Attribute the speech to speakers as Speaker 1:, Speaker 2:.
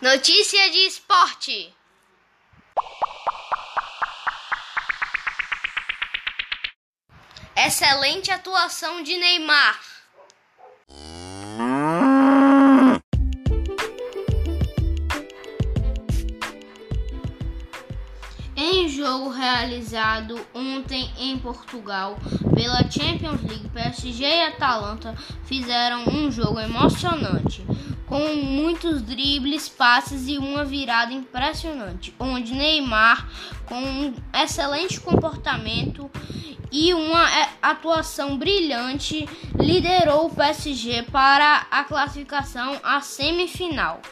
Speaker 1: Notícia de esporte. Excelente atuação de Neymar. Em jogo realizado ontem em Portugal pela Champions League, PSG e Atalanta fizeram um jogo emocionante com muitos dribles, passes e uma virada impressionante, onde Neymar, com um excelente comportamento e uma é, atuação brilhante, liderou o PSG para a classificação à semifinal.